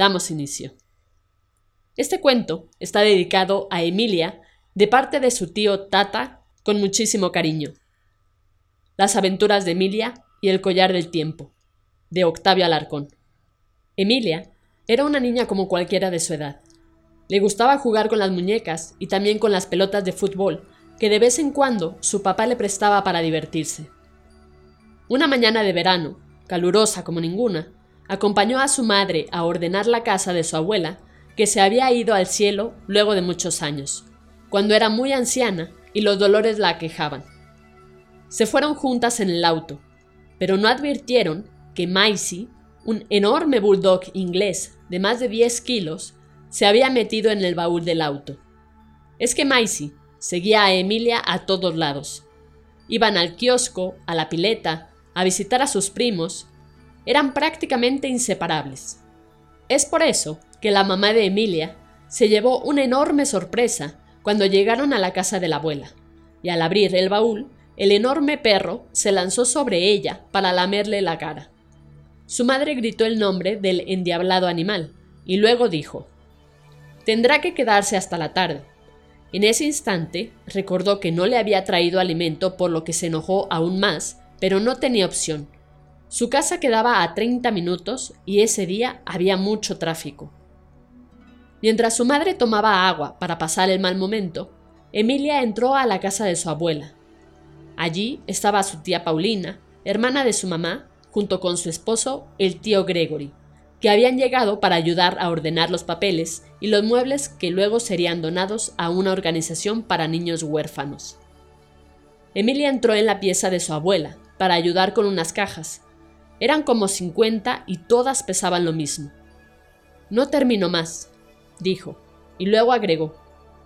Damos inicio. Este cuento está dedicado a Emilia de parte de su tío Tata con muchísimo cariño. Las aventuras de Emilia y el collar del tiempo, de Octavio Alarcón. Emilia era una niña como cualquiera de su edad. Le gustaba jugar con las muñecas y también con las pelotas de fútbol que de vez en cuando su papá le prestaba para divertirse. Una mañana de verano, calurosa como ninguna, acompañó a su madre a ordenar la casa de su abuela, que se había ido al cielo luego de muchos años, cuando era muy anciana y los dolores la aquejaban. Se fueron juntas en el auto, pero no advirtieron que Maisie, un enorme bulldog inglés de más de 10 kilos, se había metido en el baúl del auto. Es que Maisie seguía a Emilia a todos lados. Iban al kiosco, a la pileta, a visitar a sus primos eran prácticamente inseparables. Es por eso que la mamá de Emilia se llevó una enorme sorpresa cuando llegaron a la casa de la abuela, y al abrir el baúl, el enorme perro se lanzó sobre ella para lamerle la cara. Su madre gritó el nombre del endiablado animal, y luego dijo Tendrá que quedarse hasta la tarde. En ese instante recordó que no le había traído alimento por lo que se enojó aún más, pero no tenía opción su casa quedaba a 30 minutos y ese día había mucho tráfico. Mientras su madre tomaba agua para pasar el mal momento, Emilia entró a la casa de su abuela. Allí estaba su tía Paulina, hermana de su mamá, junto con su esposo, el tío Gregory, que habían llegado para ayudar a ordenar los papeles y los muebles que luego serían donados a una organización para niños huérfanos. Emilia entró en la pieza de su abuela para ayudar con unas cajas, eran como cincuenta y todas pesaban lo mismo. No termino más, dijo, y luego agregó,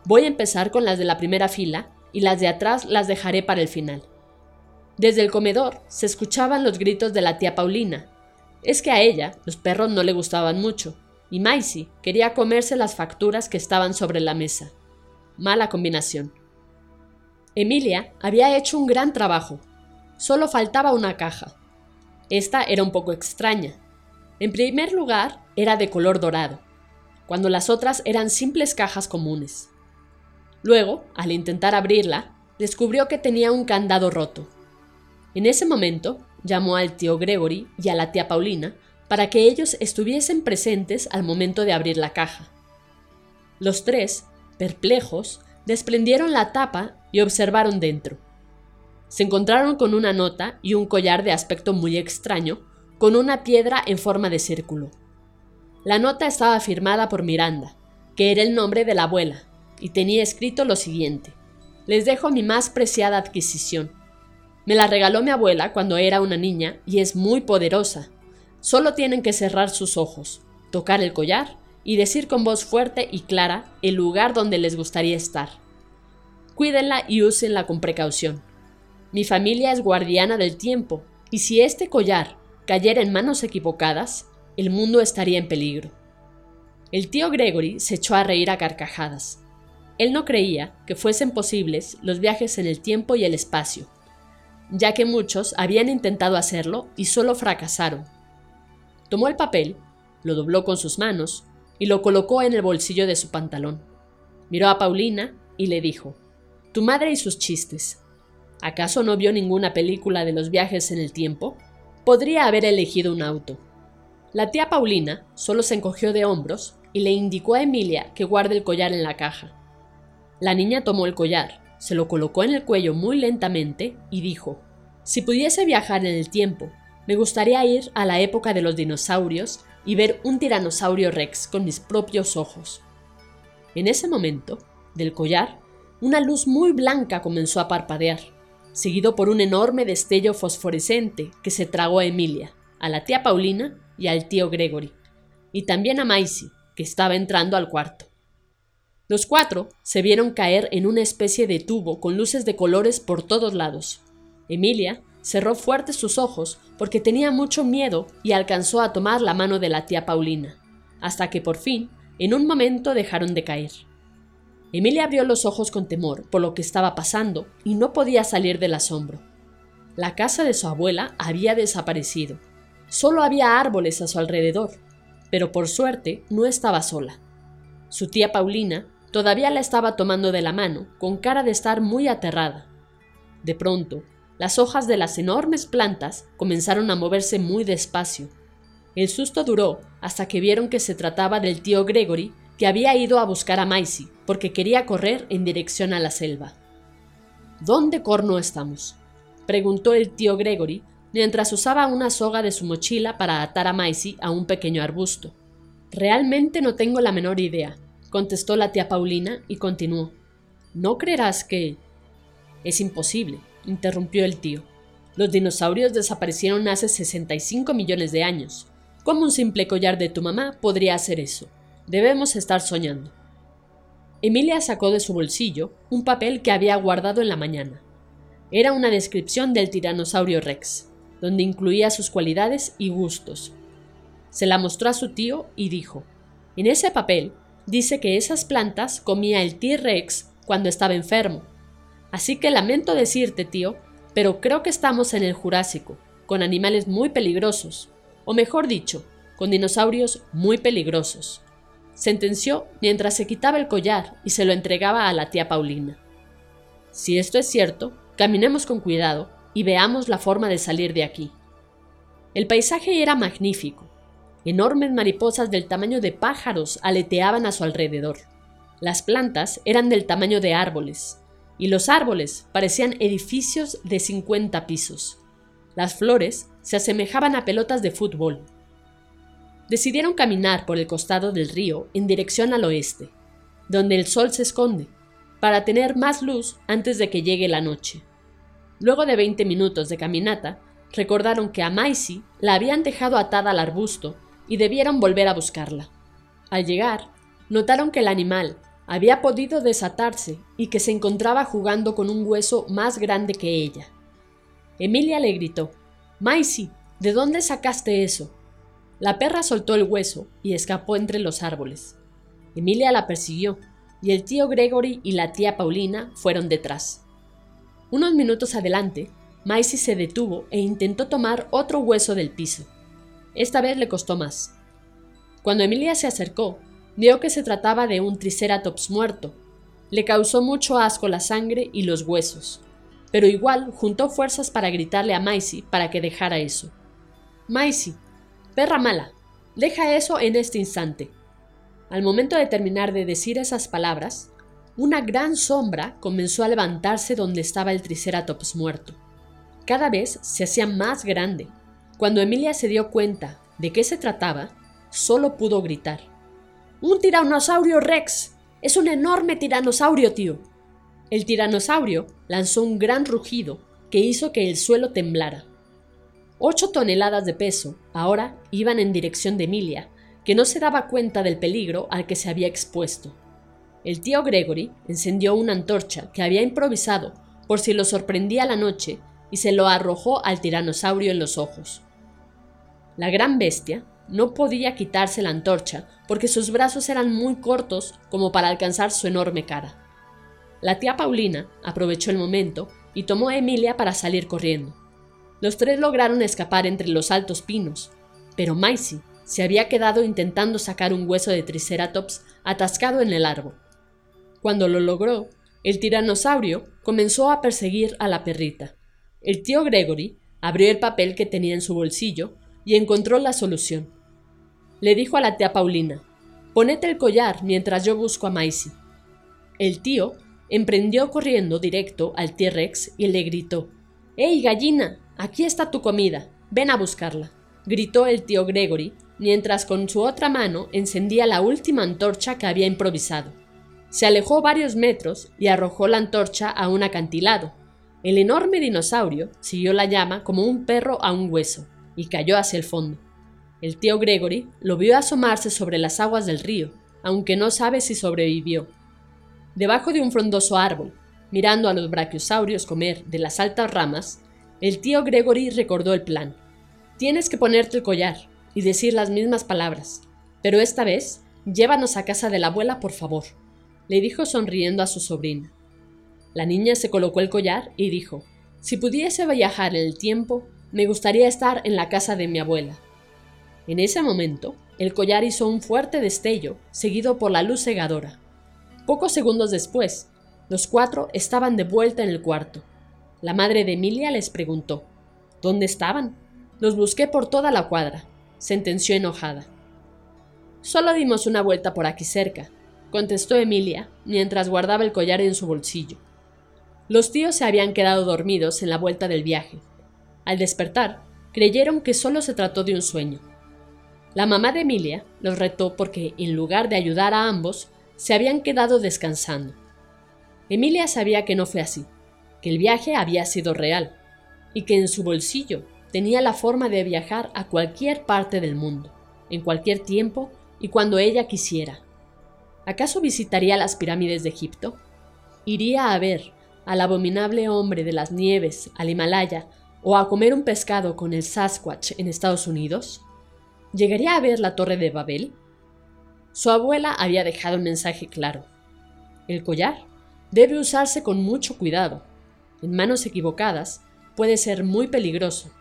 voy a empezar con las de la primera fila y las de atrás las dejaré para el final. Desde el comedor se escuchaban los gritos de la tía Paulina. Es que a ella los perros no le gustaban mucho, y Maisie quería comerse las facturas que estaban sobre la mesa. Mala combinación. Emilia había hecho un gran trabajo. Solo faltaba una caja. Esta era un poco extraña. En primer lugar, era de color dorado, cuando las otras eran simples cajas comunes. Luego, al intentar abrirla, descubrió que tenía un candado roto. En ese momento, llamó al tío Gregory y a la tía Paulina para que ellos estuviesen presentes al momento de abrir la caja. Los tres, perplejos, desprendieron la tapa y observaron dentro se encontraron con una nota y un collar de aspecto muy extraño, con una piedra en forma de círculo. La nota estaba firmada por Miranda, que era el nombre de la abuela, y tenía escrito lo siguiente. Les dejo mi más preciada adquisición. Me la regaló mi abuela cuando era una niña y es muy poderosa. Solo tienen que cerrar sus ojos, tocar el collar y decir con voz fuerte y clara el lugar donde les gustaría estar. Cuídenla y úsenla con precaución. Mi familia es guardiana del tiempo, y si este collar cayera en manos equivocadas, el mundo estaría en peligro. El tío Gregory se echó a reír a carcajadas. Él no creía que fuesen posibles los viajes en el tiempo y el espacio, ya que muchos habían intentado hacerlo y solo fracasaron. Tomó el papel, lo dobló con sus manos y lo colocó en el bolsillo de su pantalón. Miró a Paulina y le dijo, Tu madre y sus chistes. ¿Acaso no vio ninguna película de los viajes en el tiempo? Podría haber elegido un auto. La tía Paulina solo se encogió de hombros y le indicó a Emilia que guarde el collar en la caja. La niña tomó el collar, se lo colocó en el cuello muy lentamente y dijo, Si pudiese viajar en el tiempo, me gustaría ir a la época de los dinosaurios y ver un tiranosaurio rex con mis propios ojos. En ese momento, del collar, una luz muy blanca comenzó a parpadear seguido por un enorme destello fosforescente que se tragó a Emilia, a la tía Paulina y al tío Gregory, y también a Maisie, que estaba entrando al cuarto. Los cuatro se vieron caer en una especie de tubo con luces de colores por todos lados. Emilia cerró fuerte sus ojos porque tenía mucho miedo y alcanzó a tomar la mano de la tía Paulina, hasta que por fin, en un momento, dejaron de caer. Emilia abrió los ojos con temor por lo que estaba pasando y no podía salir del asombro. La casa de su abuela había desaparecido. Solo había árboles a su alrededor, pero por suerte no estaba sola. Su tía Paulina todavía la estaba tomando de la mano, con cara de estar muy aterrada. De pronto, las hojas de las enormes plantas comenzaron a moverse muy despacio. El susto duró hasta que vieron que se trataba del tío Gregory que había ido a buscar a Maisie porque quería correr en dirección a la selva. ¿Dónde corno estamos? preguntó el tío Gregory mientras usaba una soga de su mochila para atar a Maisie a un pequeño arbusto. Realmente no tengo la menor idea, contestó la tía Paulina y continuó. ¿No creerás que... Es imposible, interrumpió el tío. Los dinosaurios desaparecieron hace 65 millones de años. ¿Cómo un simple collar de tu mamá podría hacer eso? Debemos estar soñando. Emilia sacó de su bolsillo un papel que había guardado en la mañana. Era una descripción del tiranosaurio Rex, donde incluía sus cualidades y gustos. Se la mostró a su tío y dijo, en ese papel dice que esas plantas comía el T-Rex cuando estaba enfermo. Así que lamento decirte, tío, pero creo que estamos en el Jurásico, con animales muy peligrosos, o mejor dicho, con dinosaurios muy peligrosos sentenció mientras se quitaba el collar y se lo entregaba a la tía Paulina. Si esto es cierto, caminemos con cuidado y veamos la forma de salir de aquí. El paisaje era magnífico. Enormes mariposas del tamaño de pájaros aleteaban a su alrededor. Las plantas eran del tamaño de árboles, y los árboles parecían edificios de 50 pisos. Las flores se asemejaban a pelotas de fútbol, decidieron caminar por el costado del río en dirección al oeste, donde el sol se esconde, para tener más luz antes de que llegue la noche. Luego de 20 minutos de caminata, recordaron que a Maisie la habían dejado atada al arbusto y debieron volver a buscarla. Al llegar, notaron que el animal había podido desatarse y que se encontraba jugando con un hueso más grande que ella. Emilia le gritó, Maisie, ¿de dónde sacaste eso? La perra soltó el hueso y escapó entre los árboles. Emilia la persiguió, y el tío Gregory y la tía Paulina fueron detrás. Unos minutos adelante, Maisie se detuvo e intentó tomar otro hueso del piso. Esta vez le costó más. Cuando Emilia se acercó, vio que se trataba de un triceratops muerto. Le causó mucho asco la sangre y los huesos, pero igual juntó fuerzas para gritarle a Maisie para que dejara eso. Maisie, Perra mala, deja eso en este instante. Al momento de terminar de decir esas palabras, una gran sombra comenzó a levantarse donde estaba el Triceratops muerto. Cada vez se hacía más grande. Cuando Emilia se dio cuenta de qué se trataba, solo pudo gritar. ¡Un tiranosaurio Rex! ¡Es un enorme tiranosaurio, tío! El tiranosaurio lanzó un gran rugido que hizo que el suelo temblara. Ocho toneladas de peso ahora iban en dirección de Emilia, que no se daba cuenta del peligro al que se había expuesto. El tío Gregory encendió una antorcha que había improvisado por si lo sorprendía la noche y se lo arrojó al tiranosaurio en los ojos. La gran bestia no podía quitarse la antorcha porque sus brazos eran muy cortos como para alcanzar su enorme cara. La tía Paulina aprovechó el momento y tomó a Emilia para salir corriendo. Los tres lograron escapar entre los altos pinos, pero Maisie se había quedado intentando sacar un hueso de Triceratops atascado en el árbol. Cuando lo logró, el tiranosaurio comenzó a perseguir a la perrita. El tío Gregory abrió el papel que tenía en su bolsillo y encontró la solución. Le dijo a la tía Paulina, ponete el collar mientras yo busco a Maisie. El tío emprendió corriendo directo al T-Rex y le gritó, ¡Ey, gallina! Aquí está tu comida. Ven a buscarla. gritó el tío Gregory, mientras con su otra mano encendía la última antorcha que había improvisado. Se alejó varios metros y arrojó la antorcha a un acantilado. El enorme dinosaurio siguió la llama como un perro a un hueso y cayó hacia el fondo. El tío Gregory lo vio asomarse sobre las aguas del río, aunque no sabe si sobrevivió. Debajo de un frondoso árbol, mirando a los brachiosaurios comer de las altas ramas, el tío Gregory recordó el plan. Tienes que ponerte el collar y decir las mismas palabras, pero esta vez llévanos a casa de la abuela, por favor, le dijo sonriendo a su sobrina. La niña se colocó el collar y dijo, si pudiese viajar en el tiempo, me gustaría estar en la casa de mi abuela. En ese momento, el collar hizo un fuerte destello, seguido por la luz cegadora. Pocos segundos después, los cuatro estaban de vuelta en el cuarto. La madre de Emilia les preguntó ¿Dónde estaban? Los busqué por toda la cuadra, sentenció enojada. Solo dimos una vuelta por aquí cerca, contestó Emilia, mientras guardaba el collar en su bolsillo. Los tíos se habían quedado dormidos en la vuelta del viaje. Al despertar, creyeron que solo se trató de un sueño. La mamá de Emilia los retó porque, en lugar de ayudar a ambos, se habían quedado descansando. Emilia sabía que no fue así que el viaje había sido real y que en su bolsillo tenía la forma de viajar a cualquier parte del mundo, en cualquier tiempo y cuando ella quisiera. ¿Acaso visitaría las pirámides de Egipto? ¿Iría a ver al abominable hombre de las nieves al Himalaya o a comer un pescado con el Sasquatch en Estados Unidos? ¿Llegaría a ver la Torre de Babel? Su abuela había dejado un mensaje claro. El collar debe usarse con mucho cuidado en manos equivocadas, puede ser muy peligroso.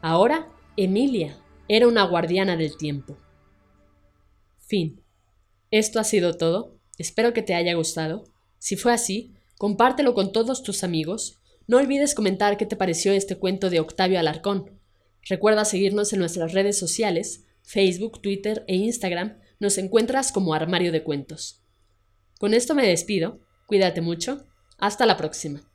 Ahora, Emilia era una guardiana del tiempo. Fin. Esto ha sido todo. Espero que te haya gustado. Si fue así, compártelo con todos tus amigos. No olvides comentar qué te pareció este cuento de Octavio Alarcón. Recuerda seguirnos en nuestras redes sociales, Facebook, Twitter e Instagram. Nos encuentras como Armario de Cuentos. Con esto me despido. Cuídate mucho. Hasta la próxima.